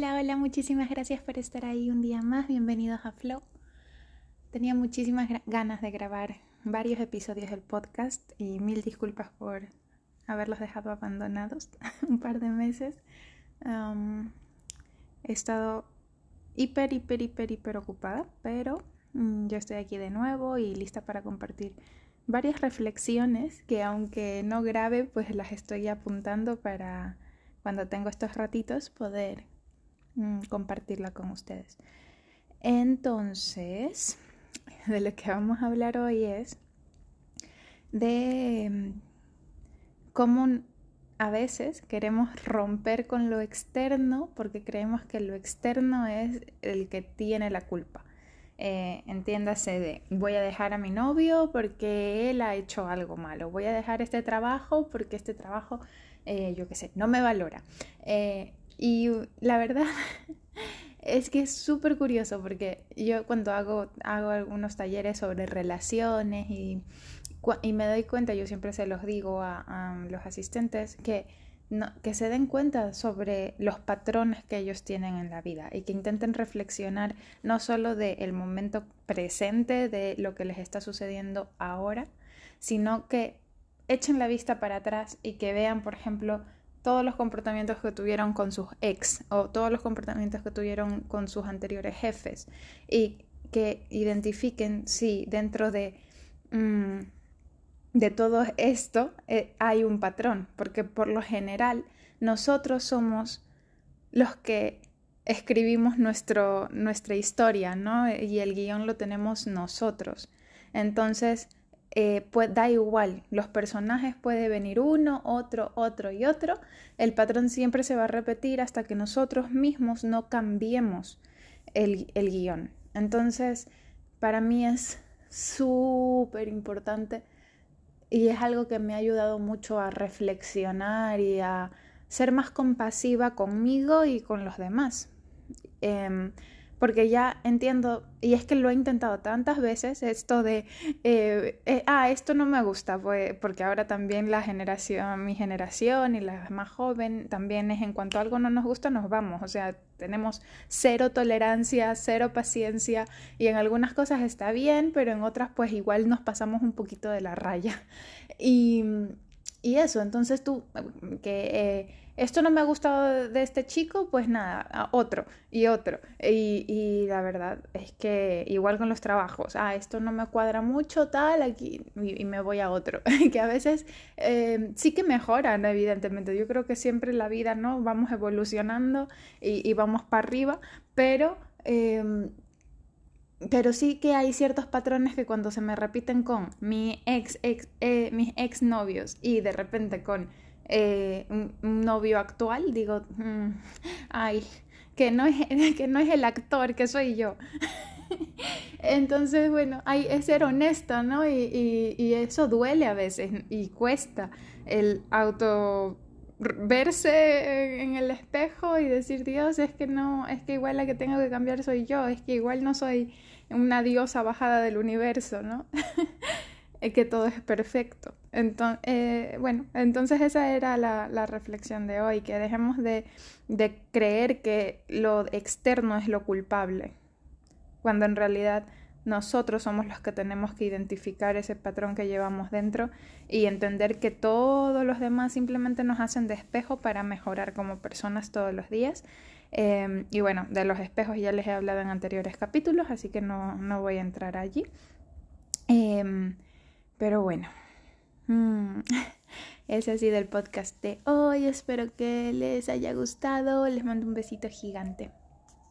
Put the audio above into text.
Hola, hola, muchísimas gracias por estar ahí un día más. Bienvenidos a Flow. Tenía muchísimas ganas de grabar varios episodios del podcast y mil disculpas por haberlos dejado abandonados un par de meses. he estado hiper, hiper, hiper, hiper ocupada, pero mm, yo estoy aquí de nuevo y lista para compartir varias reflexiones que aunque no grabe, pues las estoy apuntando para cuando tengo estos ratitos poder compartirla con ustedes. Entonces, de lo que vamos a hablar hoy es de mm, cómo a veces queremos romper con lo externo porque creemos que lo externo es el que tiene la culpa. Eh, entiéndase de voy a dejar a mi novio porque él ha hecho algo malo, voy a dejar este trabajo porque este trabajo, eh, yo qué sé, no me valora. Eh, y la verdad es que es súper curioso porque yo cuando hago, hago algunos talleres sobre relaciones y, y, me doy cuenta, yo siempre se los digo a, los asistentes, que, no, que se den cuenta sobre los patrones que ellos tienen en la vida y que intenten reflexionar no solo del momento presente, de lo que les está sucediendo ahora, sino que echen la vista para atrás y que vean, por ejemplo, todos los comportamientos que tuvieron con sus ex o todos los comportamientos que tuvieron con sus anteriores jefes y que identifiquen si dentro de, mm, de todo esto eh, hay un patrón, porque por lo general nosotros somos los que escribimos nuestro, nuestra historia, ¿no? Y el guion lo tenemos nosotros. Entonces, pues da igual, los personajes puede venir uno, otro, otro y otro, el patrón siempre se va a repetir hasta que nosotros mismos no cambiemos el, el guion. Entonces, para mí es súper importante y es algo que me ha ayudado mucho a reflexionar y a ser más compasiva conmigo y con los demás. Em, porque ya entiendo, y es que lo he intentado tantas veces, esto de, eh, eh, ah, esto no me gusta, pues, porque ahora también la generación, mi generación y la más joven, también es en cuanto algo no nos gusta, nos vamos, o sea, tenemos cero tolerancia, cero paciencia, y en algunas cosas está bien, pero en otras pues igual nos pasamos un poquito de la raya. Y, y eso, entonces tú, que... Eh, esto no me ha gustado de este chico, pues nada, otro y otro. Y, la verdad es que igual con los trabajos, ah, esto no me cuadra mucho, tal, aquí, y, me voy a otro. que a veces eh, sí que mejoran, evidentemente. Yo creo que siempre en la vida, ¿no? Vamos evolucionando y, vamos para arriba, pero... Em, pero sí que hay ciertos patrones que cuando se me repiten con mi ex, ex eh, mis ex novios y de repente con eh, un, novio actual, digo, mm, ay, que no, es, que no es el actor, que soy yo. Entonces, bueno, hay, es ser honesto, ¿no? Y, y, eso duele a veces y cuesta el auto verse en el espejo y decir, Dios, es que no, es que igual la que tengo que cambiar soy yo, es que igual no soy una diosa bajada del universo, ¿no? que todo es perfecto. Entonces, eh, bueno, entonces esa era la, reflexión de hoy, que dejemos de, de creer que lo externo es lo culpable, cuando en realidad nosotros somos los que tenemos que identificar ese patrón que llevamos dentro y entender que todos los demás simplemente nos hacen de espejo para mejorar como personas todos los días. Em, y bueno, de los espejos ya les he hablado en anteriores capítulos, así que no, no voy a entrar allí. Em, pero bueno, mm, ese ha sido el podcast de hoy. Espero que les haya gustado. Les mando un besito gigante.